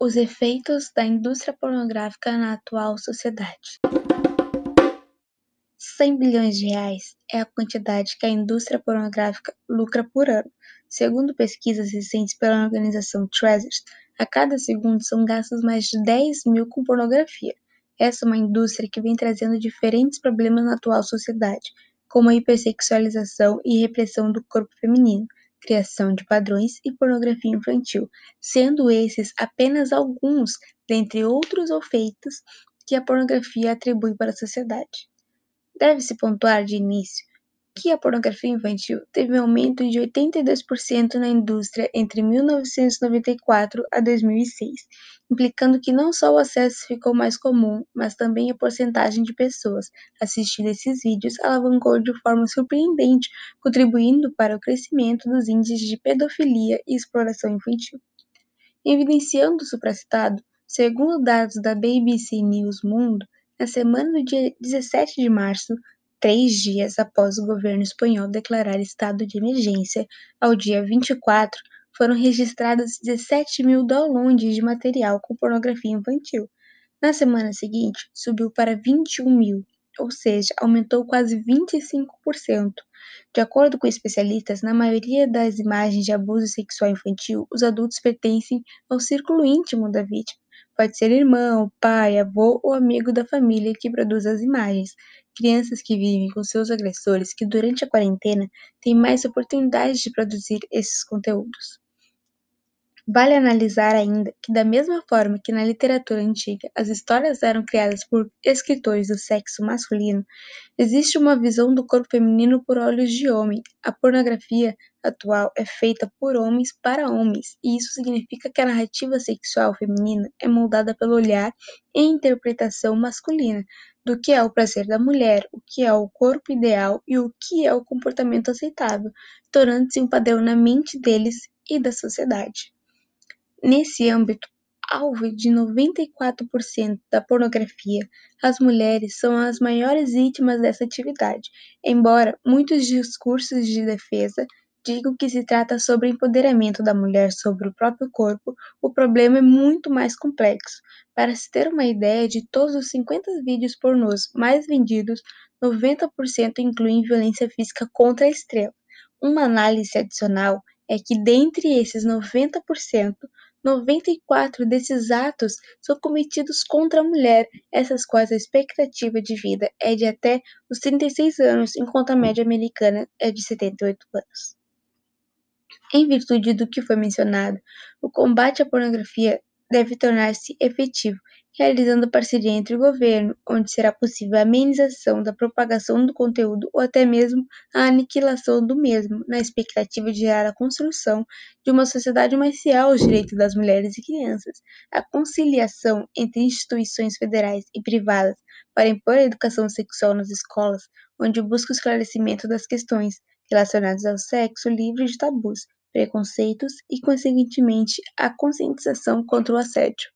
Os efeitos da indústria pornográfica na atual sociedade. 100 bilhões de reais é a quantidade que a indústria pornográfica lucra por ano. Segundo pesquisas recentes pela organização Treasures, a cada segundo são gastos mais de 10 mil com pornografia. Essa é uma indústria que vem trazendo diferentes problemas na atual sociedade, como a hipersexualização e repressão do corpo feminino, criação de padrões e pornografia infantil, sendo esses apenas alguns dentre outros efeitos que a pornografia atribui para a sociedade. Deve-se pontuar de início que a pornografia infantil teve um aumento de 82% na indústria entre 1994 a 2006, implicando que não só o acesso ficou mais comum, mas também a porcentagem de pessoas assistindo esses vídeos alavancou de forma surpreendente, contribuindo para o crescimento dos índices de pedofilia e exploração infantil. Evidenciando o supracitado, segundo dados da BBC News Mundo, na semana do dia 17 de março, três dias após o governo espanhol declarar estado de emergência, ao dia 24, foram registrados 17 mil downloads de material com pornografia infantil. Na semana seguinte, subiu para 21 mil, ou seja, aumentou quase 25%. De acordo com especialistas, na maioria das imagens de abuso sexual infantil, os adultos pertencem ao círculo íntimo da vítima. Pode ser irmão, pai, avô ou amigo da família que produz as imagens. Crianças que vivem com seus agressores que durante a quarentena têm mais oportunidades de produzir esses conteúdos. Vale analisar ainda que, da mesma forma que na literatura antiga as histórias eram criadas por escritores do sexo masculino, existe uma visão do corpo feminino por olhos de homem. A pornografia atual é feita por homens para homens, e isso significa que a narrativa sexual feminina é moldada pelo olhar e interpretação masculina do que é o prazer da mulher, o que é o corpo ideal e o que é o comportamento aceitável, tornando-se um padrão na mente deles e da sociedade. Nesse âmbito, alvo de 94% da pornografia, as mulheres são as maiores vítimas dessa atividade, embora muitos discursos de defesa digam que se trata sobre empoderamento da mulher sobre o próprio corpo, o problema é muito mais complexo. Para se ter uma ideia, de todos os 50 vídeos pornôs mais vendidos, 90% incluem violência física contra a estrela. Uma análise adicional é que dentre esses 90%, 94 desses atos são cometidos contra a mulher, essas quais a expectativa de vida é de até os 36 anos, enquanto a média americana é de 78 anos. Em virtude do que foi mencionado, o combate à pornografia deve tornar-se efetivo realizando parceria entre o governo, onde será possível a amenização da propagação do conteúdo ou até mesmo a aniquilação do mesmo, na expectativa de gerar a construção de uma sociedade mais fiel aos direitos das mulheres e crianças. A conciliação entre instituições federais e privadas para impor a educação sexual nas escolas, onde busca o esclarecimento das questões relacionadas ao sexo livre de tabus, preconceitos e, consequentemente, a conscientização contra o assédio.